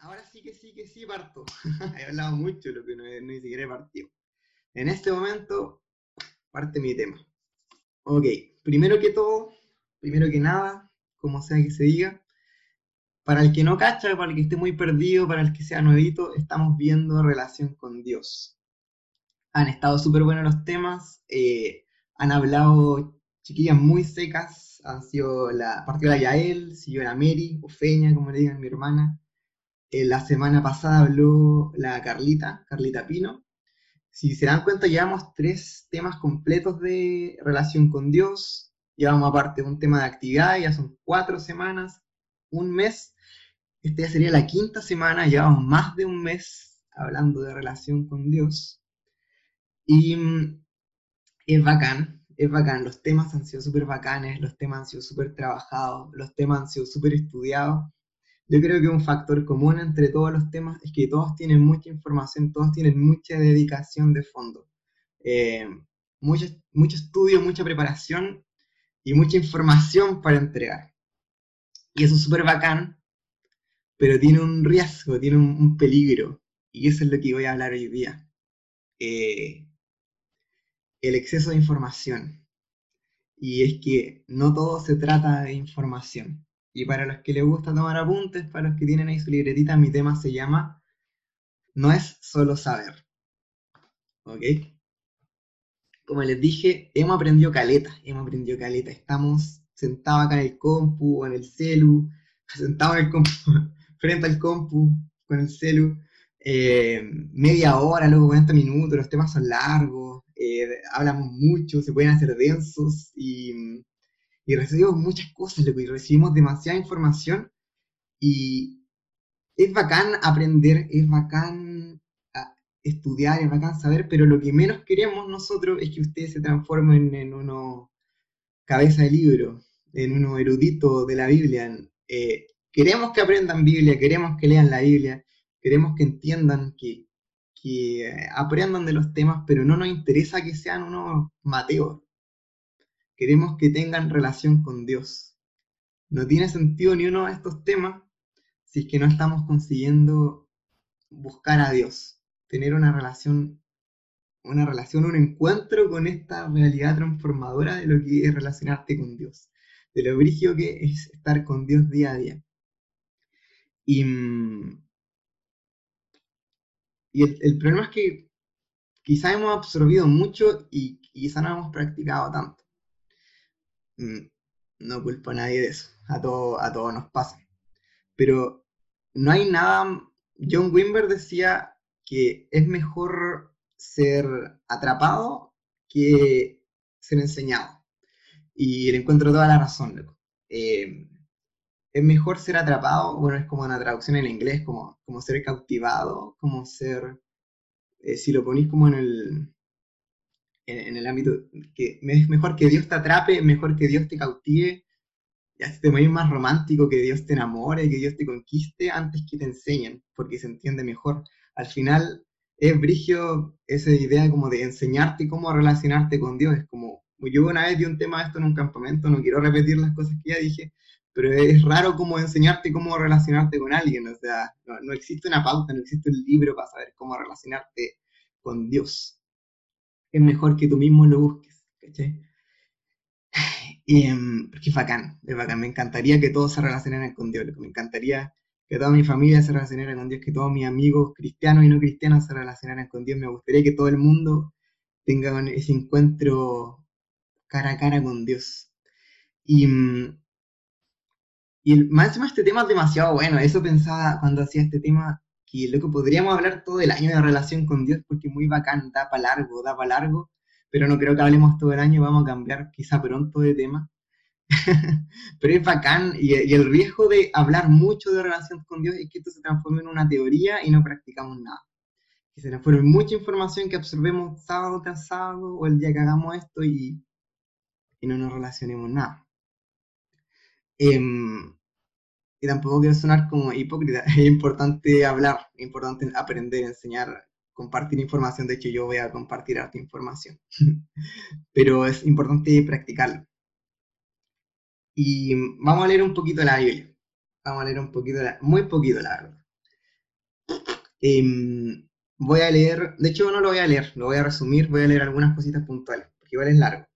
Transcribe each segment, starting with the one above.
ahora sí que sí que sí parto. he hablado mucho, lo que no, ni siquiera he partido. En este momento parte mi tema. Ok, primero que todo, primero que nada, como sea que se diga, para el que no cacha, para el que esté muy perdido, para el que sea nuevito, estamos viendo relación con Dios. Han estado súper buenos los temas, eh, han hablado chiquillas muy secas, han sido la partido la Yael, siguió la Mary, o Feña, como le digan mi hermana. Eh, la semana pasada habló la Carlita, Carlita Pino. Si se dan cuenta, llevamos tres temas completos de relación con Dios. Llevamos aparte un tema de actividad, ya son cuatro semanas, un mes. Esta ya sería la quinta semana, llevamos más de un mes hablando de relación con Dios. Y mm, es bacán, es bacán. Los temas han sido súper bacanes, los temas han sido súper trabajados, los temas han sido súper estudiados. Yo creo que un factor común entre todos los temas es que todos tienen mucha información, todos tienen mucha dedicación de fondo. Eh, mucho, mucho estudio, mucha preparación y mucha información para entregar. Y eso es súper bacán, pero tiene un riesgo, tiene un, peligro. Y eso es lo que voy a hablar hoy día. Eh, el exceso de información. Y es que no todo se trata de información. Y para los que les gusta tomar apuntes, para los que tienen ahí su libretita, mi tema se llama No es solo saber. ¿Ok? Como les dije, hemos aprendido caleta, hemos aprendido caleta. Estamos sentados acá en el compu, en el celu, sentados en el compu, frente al compu, con el celu, eh, media hora, luego 40 minutos, los temas son largos, eh, hablamos mucho, se pueden hacer densos y y recibimos muchas cosas, y recibimos demasiada información y es bacán aprender, es bacán ah, estudiar, es bacán saber, pero lo que menos queremos nosotros es que ustedes se transformen en uno cabeza de libro, en uno erudito de la Biblia. Eh, queremos que aprendan Biblia, queremos que lean la Biblia, queremos que entiendan, que, que eh, aprendan de los temas, pero no nos interesa que sean unos Mateos, queremos que tengan relación con Dios. No tiene sentido ni uno de estos temas si es que no estamos consiguiendo buscar a Dios, tener una relación, una relación, un encuentro con esta realidad transformadora de lo que es relacionarte con Dios, de lo brígido que es estar con Dios día a día. Y, el, problema es que quizá hemos absorbido mucho y quizá no hemos practicado tanto. Mm, no culpo a nadie de eso, a todo, a todos nos pasa. Pero no hay nada, John Wimber decía que es mejor ser atrapado que ser enseñado. Y le encuentro toda la razón, eh, es mejor ser atrapado, bueno, es como una traducción en inglés, como, como ser cautivado, como ser, eh, si lo ponís como en el, en, el ámbito que es mejor que Dios te atrape, mejor que Dios te cautive, ya se te mueve más romántico que Dios te enamore, que Dios te conquiste antes que te enseñen, porque se entiende mejor. Al final es brigio esa idea como de enseñarte cómo relacionarte con Dios, es como, yo una vez di un tema de esto en un campamento, no quiero repetir las cosas que ya dije, pero es raro como enseñarte cómo relacionarte con alguien, o sea, no, no existe una pauta, no existe un libro para saber cómo relacionarte con Dios es mejor que tú mismo lo busques, ¿cachai? Y, em, porque es bacán, es bacán. Me encantaría que todos se relacionaran con Dios, me encantaría que toda mi familia se relacionara con Dios, que todos mis amigos cristianos y no cristianos se relacionaran con Dios. Me gustaría que todo el mundo tenga ese encuentro cara a cara con Dios. Y, em, y más encima este tema es demasiado bueno. Eso pensaba cuando hacía este tema, que lo que podríamos hablar todo el año de relación con Dios, porque muy bacán, da para largo, da para largo, pero no creo que hablemos todo el año, vamos a cambiar quizá pronto de tema. pero es bacán, y, el riesgo de hablar mucho de relación con Dios es que esto se transforme en una teoría y no practicamos nada. Que se nos fuera mucha información que absorbemos sábado tras sábado o el día que hagamos esto y, y no nos relacionemos nada. Em, y tampoco quiero sonar como hipócrita, es importante hablar, es importante aprender, enseñar, compartir información, de hecho yo voy a compartir esta información, pero es importante practicarlo. Y vamos a leer un poquito la Biblia, vamos a leer un poquito, muy poquito la verdad. Em, voy a leer, de hecho no lo voy a leer, lo voy a resumir, voy a leer algunas cositas puntuales, porque igual es largo.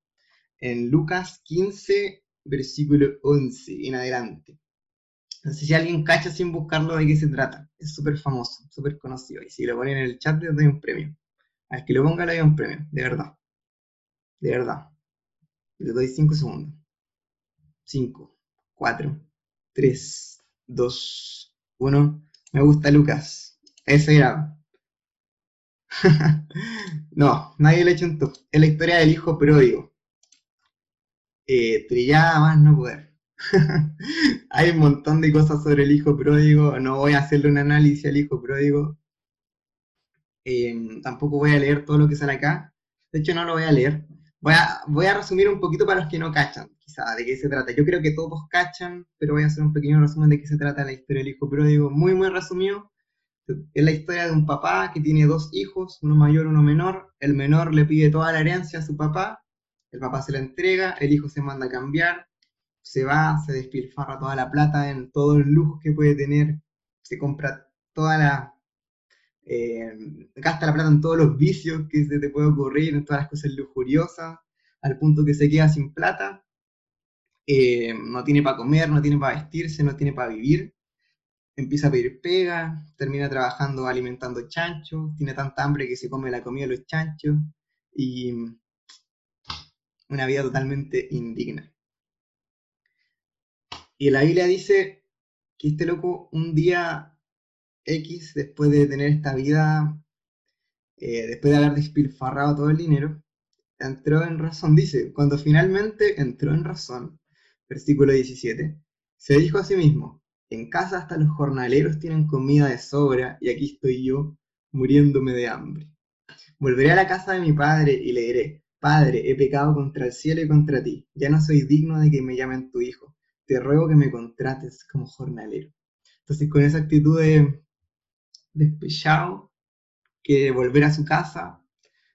En Lucas 15, versículo 11 en adelante. No sé si alguien cacha sin buscarlo de qué se trata. Es súper famoso, súper conocido. Y si lo ponen en el chat, les doy un premio. Al que lo ponga, le doy un premio, de verdad. De verdad. Le doy 5 segundos. 5, 4, 3, 2, 1. Me gusta Lucas. Ese era. no, nadie le hecho un top. Es la historia del hijo pródigo. Eh, trillada más no poder. Hay un montón de cosas sobre el hijo pródigo. No voy a hacerle un análisis al hijo pródigo. Em, tampoco voy a leer todo lo que sale acá. De hecho, no lo voy a leer. Voy a, voy a resumir un poquito para los que no cachan, quizá, de qué se trata. Yo creo que todos cachan, pero voy a hacer un pequeño resumen de qué se trata la historia del hijo pródigo. Muy, muy resumido. Es la historia de un papá que tiene dos hijos, uno mayor, uno menor. El menor le pide toda la herencia a su papá, el papá se la entrega, el hijo se manda a cambiar, se va, se despilfarra toda la plata en todo el lujo que puede tener, se compra toda la... Eh, gasta la plata en todos los vicios que se te puede ocurrir, en todas las cosas lujuriosas, al punto que se queda sin plata, eh, no tiene para comer, no tiene para vestirse, no tiene para vivir, empieza a pedir pega, termina trabajando alimentando chanchos, tiene tanta hambre que se come la comida de los chanchos y una vida totalmente indigna. Y la Biblia dice que este loco un día X, después de tener esta vida, eh, después de haber despilfarrado todo el dinero, entró en razón, dice, cuando finalmente entró en razón, versículo 17, se dijo a sí mismo, en casa hasta los jornaleros tienen comida de sobra y aquí estoy yo muriéndome de hambre. Volveré a la casa de mi padre y le diré, Padre, he pecado contra el cielo y contra ti, ya no soy digno de que me llamen tu hijo, te ruego que me contrates como jornalero. Entonces con esa actitud de despechado, que volver a su casa,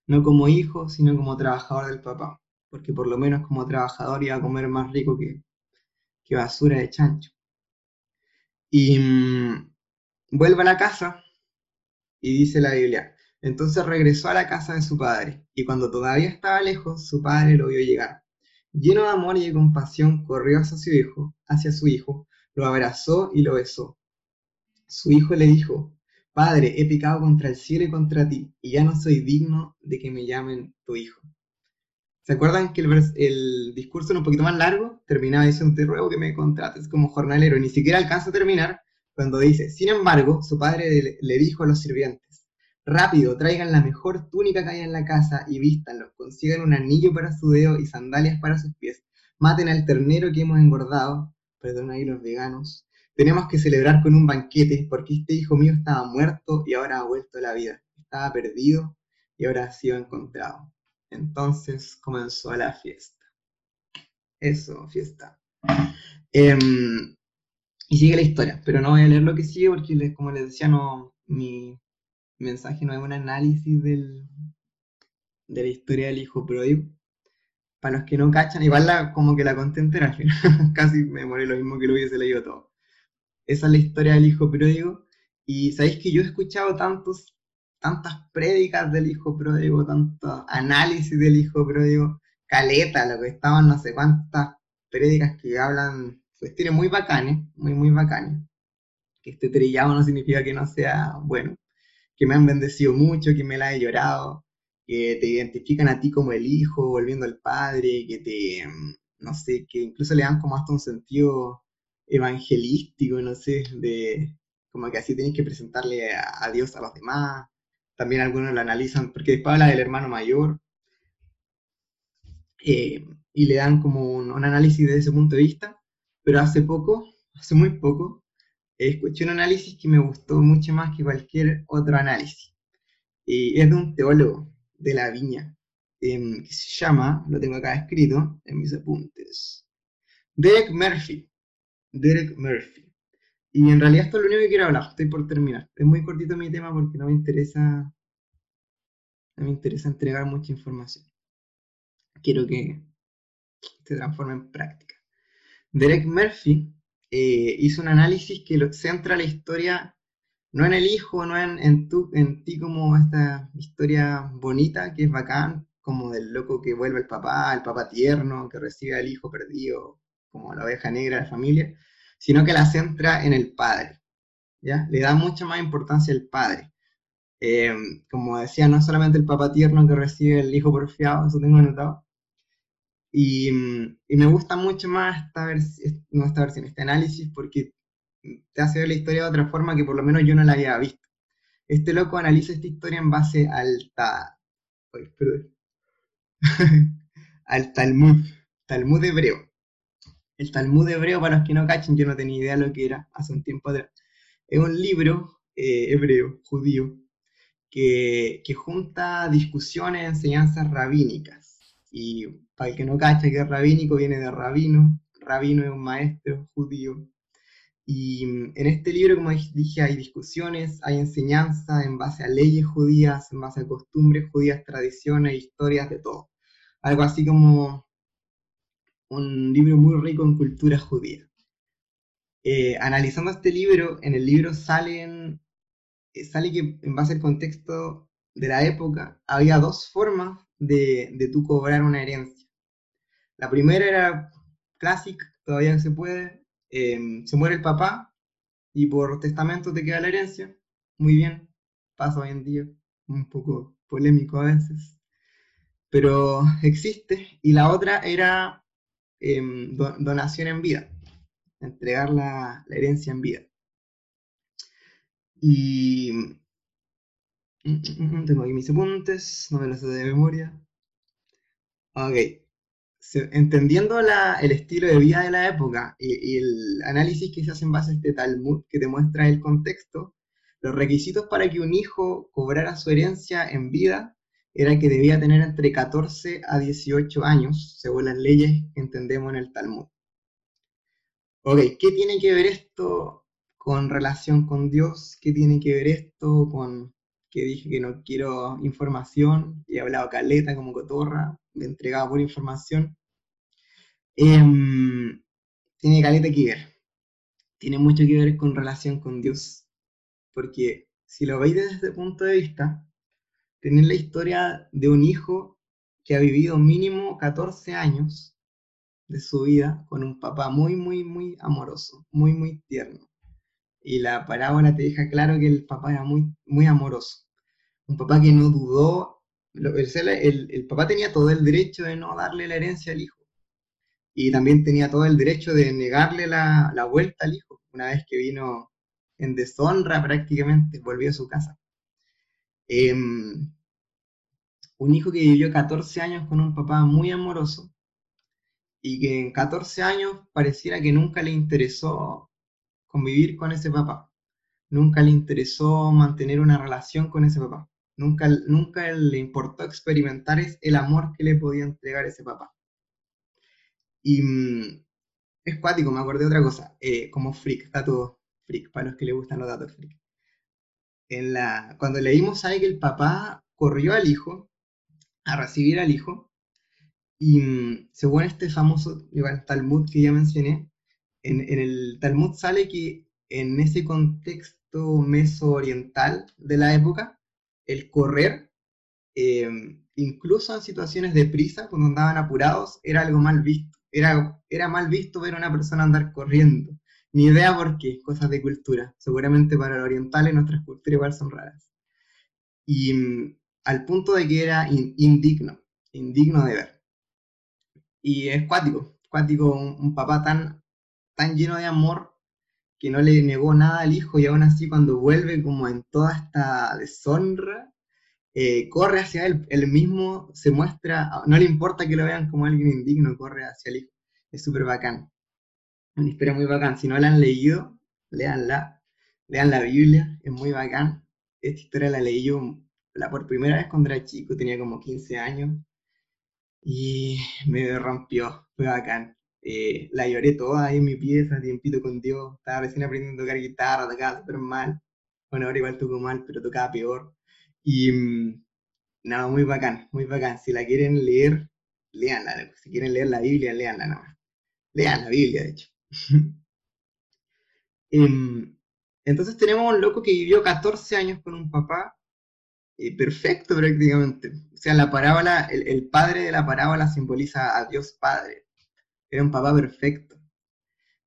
no como hijo, sino como trabajador del papá, porque por lo menos como trabajador iba a comer más rico que, basura de chancho. Y mm, vuelve a la casa y dice la Biblia, entonces regresó a la casa de su padre, y cuando todavía estaba lejos, su padre lo vio llegar. Lleno de amor y de compasión, corrió hacia su hijo, hacia su hijo, lo abrazó y lo besó. Su hijo le dijo, Padre, he pecado contra el cielo y contra ti, y ya no soy digno de que me llamen tu hijo. ¿Se acuerdan que el, discurso era un poquito más largo? Terminaba diciendo, te ruego que me contrates como jornalero. ni siquiera alcanza a terminar cuando dice, sin embargo, su padre le, dijo a los sirvientes, rápido, traigan la mejor túnica que haya en la casa y vístanlo, consigan un anillo para su dedo y sandalias para sus pies, maten al ternero que hemos engordado, perdón ahí los veganos, tenemos que celebrar con un banquete porque este hijo mío estaba muerto y ahora ha vuelto a la vida, estaba perdido y ahora ha sido encontrado. Entonces comenzó la fiesta. Eso, fiesta. Em, y sigue la historia, pero no voy a leer lo que sigue porque, como les decía, no, mi mensaje no es un análisis del, de la historia del hijo pródigo. Para los que no cachan, igual la, como que la conté entera Casi me morí lo mismo que lo hubiese leído todo. Esa es la historia del hijo pródigo. Y sabéis que yo he escuchado tantos tantas prédicas del hijo pródigo, tanto análisis del hijo pródigo, caleta, lo que estaban no sé cuántas prédicas que hablan cuestiones muy bacanes, muy, muy bacanes. Que esté trillado no significa que no sea bueno. Que me han bendecido mucho, que me la he llorado, que te identifican a ti como el hijo, volviendo al padre, que te, no sé, que incluso le dan como hasta un sentido evangelístico, no sé, de como que así tienes que presentarle a Dios a los demás, también algunos lo analizan, porque después habla del hermano mayor, eh, y le dan como un, análisis desde ese punto de vista, pero hace poco, hace muy poco, escuché un análisis que me gustó mucho más que cualquier otro análisis, y es de un teólogo de la viña, em, que se llama, lo tengo acá escrito en mis apuntes, Derek Murphy, Derek Murphy. Y en realidad esto es lo único que quiero hablar, estoy por terminar. Es muy cortito mi tema porque no me interesa, no me interesa entregar mucha información. Quiero que se transforme en práctica. Derek Murphy eh, hizo un análisis que centra la historia no en el hijo, no en, en, tu, en ti como esta historia bonita, que es bacán, como del loco que vuelve el papá, el papá tierno, que recibe al hijo perdido, como la oveja negra de la familia, sino que la centra en el padre, ¿ya? Le da mucha más importancia al padre. Eh, como decía, no solamente el papá tierno que recibe el hijo porfiado, eso tengo anotado, y, y, me gusta mucho más esta, no esta versión, este análisis, porque te hace ver la historia de otra forma que por lo menos yo no la había visto. Este loco analiza esta historia en base al, ta, al Talmud, Talmud hebreo. El Talmud hebreo, para los que no cachen, yo no tenía idea de lo que era hace un tiempo atrás. Es un libro eh, hebreo, judío, que, que junta discusiones, enseñanzas rabínicas. Y para el que no cacha que es rabínico, viene de rabino. Rabino es un maestro judío. Y mm, en este libro, como dije, hay discusiones, hay enseñanza en base a leyes judías, en base a costumbres judías, tradiciones, historias, de todo. Algo así como un libro muy rico en cultura judía. Eh, analizando este libro, en el libro salen, eh, sale que en base al contexto de la época, había dos formas de, de tú cobrar una herencia. La primera era clásica, todavía se puede, em, se muere el papá y por testamento te queda la herencia, muy bien, pasa hoy en día, un poco polémico a veces, pero existe. Y la otra era em, donación en vida, entregar la, la, herencia en vida. Y tengo aquí mis apuntes, no me los sé de memoria. Ok, entendiendo el estilo de vida de la época y, el análisis que se hace en base a este Talmud que te muestra el contexto, los requisitos para que un hijo cobrara su herencia en vida era que debía tener entre 14 a 18 años, según las leyes que entendemos en el Talmud. Ok, ¿qué tiene que ver esto con relación con Dios? ¿Qué tiene que ver esto con que dije que no quiero información y he hablado caleta como cotorra, me entregaba por información? Em, tiene caleta que ver. Tiene mucho que ver con relación con Dios. Porque si lo veis desde este punto de vista, tenéis la historia de un hijo que ha vivido mínimo 14 años de su vida con un papá muy, muy, muy amoroso, muy, muy tierno. Y la parábola te deja claro que el papá era muy, muy amoroso. Un papá que no dudó. El, el papá tenía todo el derecho de no darle la herencia al hijo y también tenía todo el derecho de negarle la, la, vuelta al hijo, una vez que vino en deshonra prácticamente, volvió a su casa. Em, un hijo que vivió 14 años con un papá muy amoroso y que en 14 años pareciera que nunca le interesó convivir con ese papá, nunca le interesó mantener una relación con ese papá, nunca, nunca le importó experimentar el amor que le podía entregar ese papá. Y mm, es cuático, me acordé de otra cosa, eh, como freak, dato freak, para los que le gustan los datos freak. En la, cuando leímos ahí que el papá corrió al hijo, a recibir al hijo, y mm, según este famoso Talmud que ya mencioné, en, en, el Talmud sale que en ese contexto meso-oriental de la época, el correr, eh, incluso en situaciones de prisa, cuando andaban apurados, era algo mal visto era, era mal visto ver a una persona andar corriendo. Ni idea por qué, cosas de cultura. Seguramente para los orientales nuestras culturas igual son raras. Y mm, al punto de que era indigno, indigno de ver. Y es cuático, cuático un, papá tan, tan lleno de amor que no le negó nada al hijo y aún así cuando vuelve como en toda esta deshonra, eh, corre hacia él, él mismo se muestra, no le importa que lo vean como alguien indigno, corre hacia el hijo. Es súper bacán. Una historia muy bacán. Si no la han leído, leanla. Lean la Biblia, es muy bacán. Esta historia la leí yo la por primera vez cuando era chico, tenía como 15 años. Y me rompió, fue bacán. Eh, la lloré toda ahí en mi pieza, tiempito con Dios. Estaba recién aprendiendo a tocar guitarra, tocaba súper mal. Bueno, ahora igual toco mal, pero tocaba peor. Y mm, nada, muy bacán, muy bacán. Si la quieren leer, leanla. Si quieren leer la Biblia, leanla nada más. Lean la Biblia, de hecho. Em, Entonces tenemos un loco que vivió 14 años con un papá eh, perfecto prácticamente. O sea, la parábola, el, el, padre de la parábola simboliza a Dios Padre. Era un papá perfecto.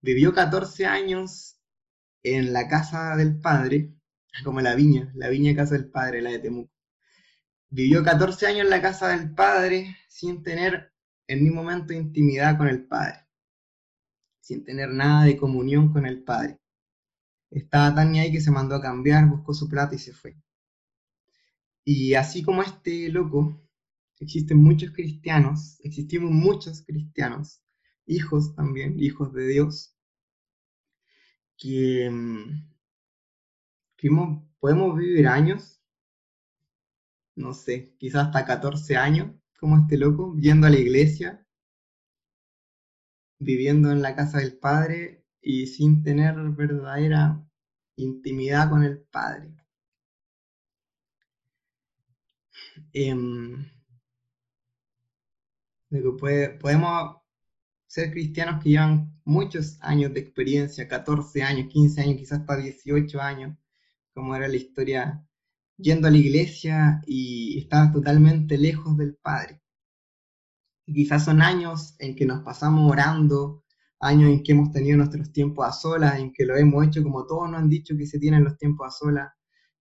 Vivió 14 años en la casa del padre, como la viña, la viña casa del padre, la de Temuco. Vivió 14 años en la casa del padre sin tener en ningún momento intimidad con el padre, sin tener nada de comunión con el padre. Estaba tan ahí que se mandó a cambiar, buscó su plata y se fue. Y así como este loco, existen muchos cristianos, existimos muchos cristianos, hijos también, hijos de Dios, que, mm, que podemos vivir años, no sé, quizás hasta 14 años, como este loco, yendo a la iglesia, viviendo en la casa del Padre y sin tener verdadera intimidad con el Padre. Em, podemos ser cristianos que llevan muchos años de experiencia, 14 años, 15 años, quizás hasta 18 años, como era la historia, yendo a la iglesia y estar totalmente lejos del Padre. Y quizás son años en que nos pasamos orando, años en que hemos tenido nuestros tiempos a solas, en que lo hemos hecho como todos nos han dicho que se tienen los tiempos a solas,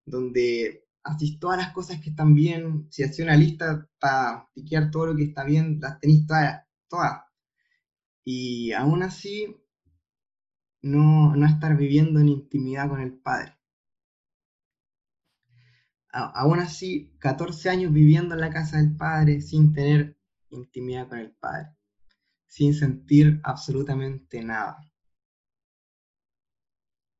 donde haces todas las cosas que están bien, si haces una lista para tiquear todo lo que está bien, las todas, todas y aún así no, estar viviendo en intimidad con el Padre. aún así, 14 años viviendo en la casa del Padre sin tener intimidad con el Padre, sin sentir absolutamente nada.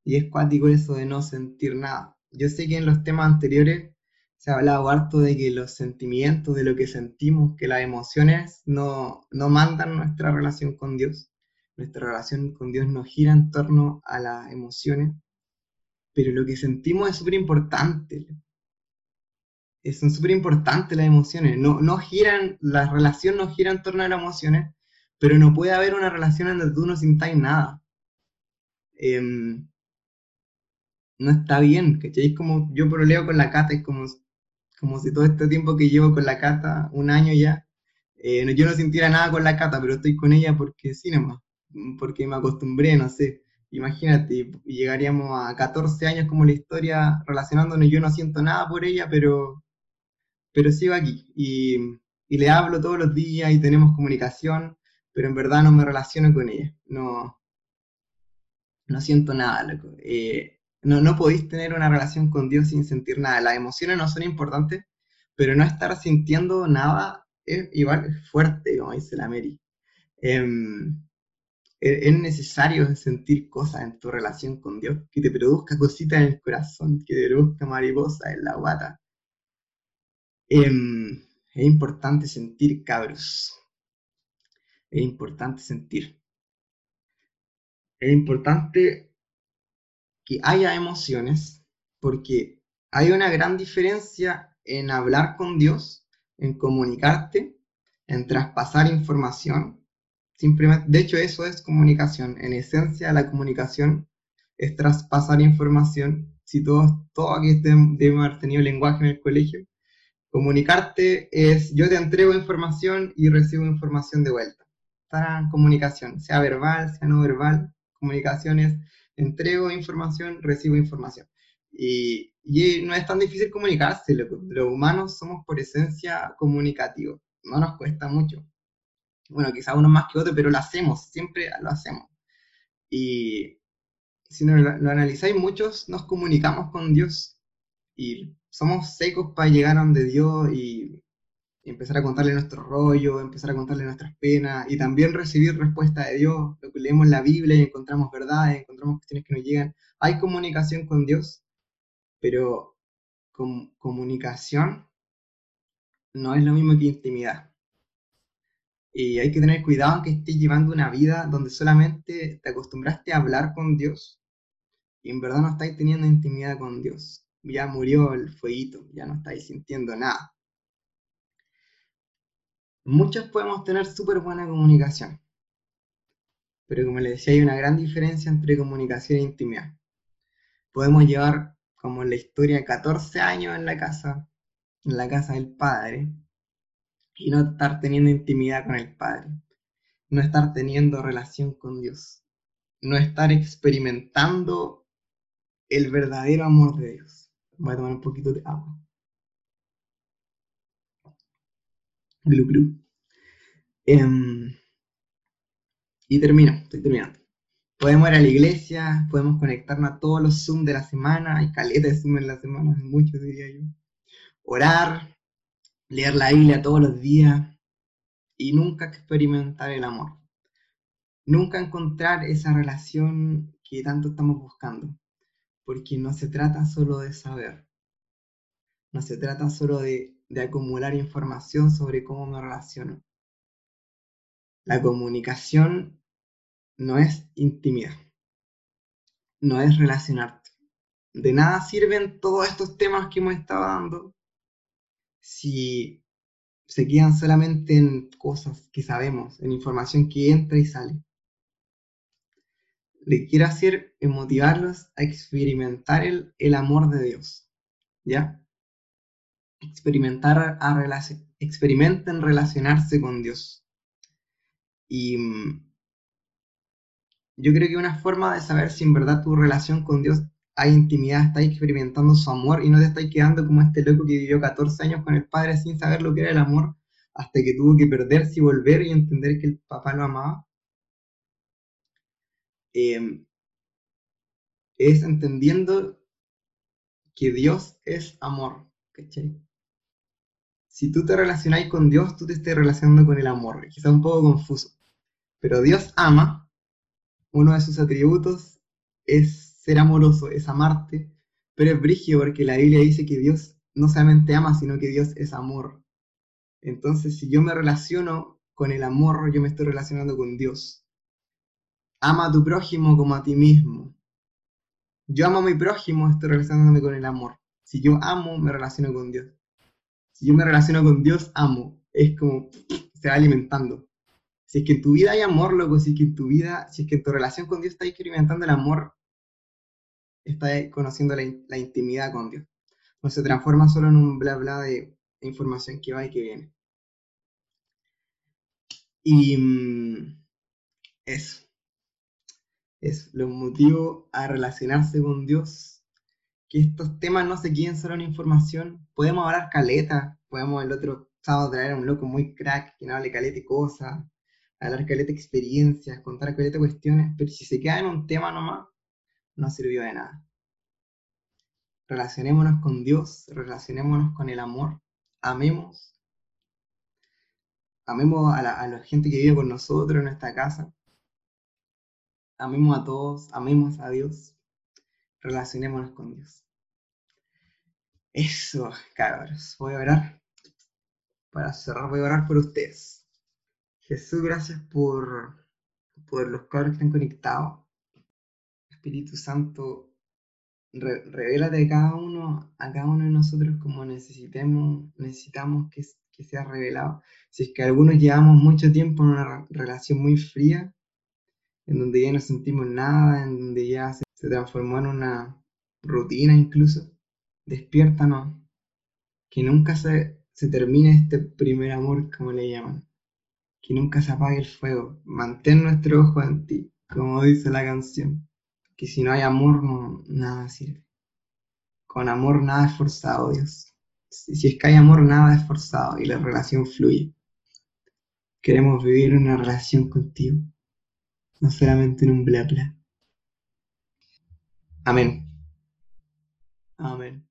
Y es cuático eso de no sentir nada. Yo sé que en los temas anteriores se ha hablado harto de que los sentimientos, de lo que sentimos, que las emociones no, no mandan nuestra relación con Dios. Nuestra relación con Dios no gira en torno a las emociones, pero lo que sentimos es súper importante. Son súper importantes las emociones. No, no giran, la relación no gira en torno a las emociones, pero no puede haber una relación en donde tú no sintáis nada. Em, no está bien, ¿cachai? Es como yo proleo con la cata, es como como si todo este tiempo que llevo con la cata, un año ya, eh, yo no sintiera nada con la cata, pero estoy con ella porque sí porque me acostumbré, no sé. Imagínate, llegaríamos a 14 años como la historia relacionándonos, yo no siento nada por ella, pero, pero sigo aquí y, y le hablo todos los días y tenemos comunicación, pero en verdad no me relaciono con ella, no, no siento nada, loco. Eh, no, no podéis tener una relación con Dios sin sentir nada. Las emociones no son importantes, pero no estar sintiendo nada es igual fuerte, como dice la Mary. Em, e, es necesario sentir cosas en tu relación con Dios, que te produzca cositas en el corazón, que te produzca mariposa en la guata. Em, es importante sentir, cabros. Es importante sentir. Es importante que haya emociones, porque hay una gran diferencia en hablar con Dios, en comunicarte, en traspasar información. De hecho, eso es comunicación. En esencia, la comunicación es traspasar información. Si todos, todos aquí debemos haber tenido lenguaje en el colegio, comunicarte es yo te entrego información y recibo información de vuelta. Para comunicación, sea verbal, sea no verbal, comunicación es entrego información, recibo información. Y, no es tan difícil comunicarse, los humanos somos por esencia comunicativos, no nos cuesta mucho. Bueno, quizá uno más que otro, pero lo hacemos, siempre lo hacemos. Y si lo, lo analizáis, muchos nos comunicamos con Dios y somos secos para llegar a donde Dios y empezar a contarle nuestro rollo, empezar a contarle nuestras penas y también recibir respuesta de Dios. Lo que leemos la Biblia y encontramos verdades, encontramos cuestiones que nos llegan. Hay comunicación con Dios, pero con comunicación no es lo mismo que intimidad. Y hay que tener cuidado aunque estés llevando una vida donde solamente te acostumbraste a hablar con Dios y en verdad no estáis teniendo intimidad con Dios. Ya murió el fueguito, ya no estáis sintiendo nada muchos podemos tener súper buena comunicación. Pero como les decía, hay una gran diferencia entre comunicación e intimidad. podemos llevar, como en la historia, 14 años en la casa, en la casa del Padre, y no estar teniendo intimidad con el Padre, no estar teniendo relación con Dios, no estar experimentando el verdadero amor de Dios. Voy a tomar un poquito de agua. Glu, glu. Em, y termino, estoy terminando. Podemos ir a la iglesia, podemos conectarnos a todos los Zoom de la semana, hay caleta de Zoom en la semana, muchos diría yo. Orar, leer la Biblia todos los días y nunca experimentar el amor. Nunca encontrar esa relación que tanto estamos buscando, porque no se trata solo de saber, no se trata solo de, de acumular información sobre cómo me relaciono. La comunicación no es intimidad, no es relacionarte. De nada sirven todos estos temas que hemos estado dando si se quedan solamente en cosas que sabemos, en información que entra y sale. Le quiero hacer motivarlos a experimentar el, el amor de Dios, ¿ya? Experimentar a experimenten relacionarse con Dios. Y mm, yo creo que una forma de saber si en verdad tu relación con Dios hay intimidad, estás experimentando su amor y no te estás quedando como este loco que vivió 14 años con el padre sin saber lo que era el amor, hasta que tuvo que perderse y volver y entender que el papá lo amaba. Em, es entendiendo que Dios es amor, ¿cachai? Si tú te relacionas con Dios, tú te estás relacionando con el amor, quizá un poco confuso, pero Dios ama uno de sus atributos es ser amoroso, es amarte, pero es brígido porque la Biblia dice que Dios no solamente ama, sino que Dios es amor. Entonces, si yo me relaciono con el amor, yo me estoy relacionando con Dios. Ama a tu prójimo como a ti mismo. Yo amo a mi prójimo, estoy relacionándome con el amor. Si yo amo, me relaciono con Dios. Si yo me relaciono con Dios, amo. Es como se va alimentando. Si es que en tu vida hay amor, loco, si es que en tu vida, si es que en tu relación con Dios está experimentando el amor, está conociendo la, intimidad con Dios. No se transforma solo en un bla bla de información que va y que viene. Y mm, eso. Es lo motivo a relacionarse con Dios. Que estos temas no se queden solo en información. Podemos hablar caleta. Podemos el otro sábado traer a un loco muy crack que no hable caleta y cosas hablar caleta experiencias, contar caleta cuestiones, pero si se queda en un tema nomás, no sirvió de nada. Relacionémonos con Dios, relacionémonos con el amor, amemos, amemos a la, gente que vive con nosotros en nuestra casa, amemos a todos, amemos a Dios, relacionémonos con Dios. Eso, cabros, voy a orar. Para cerrar, voy a orar por ustedes. Jesús, gracias por, por los cabros que están conectados. Espíritu Santo, revélate a cada uno, a cada uno de nosotros como necesitemos, necesitamos que, que sea revelado. Si es que algunos llevamos mucho tiempo en una relación muy fría, en donde ya no sentimos nada, en donde ya se, transformó en una rutina incluso, despiértanos, que nunca se, se termine este primer amor, como le llaman que nunca se apague el fuego. Mantén nuestro ojo en ti, como dice la canción. Que si no hay amor, nada sirve. Con amor nada es forzado, Dios. Si es que hay amor, nada es forzado y la relación fluye. Queremos vivir una relación contigo, no solamente en un bla bla. Amen. Amen.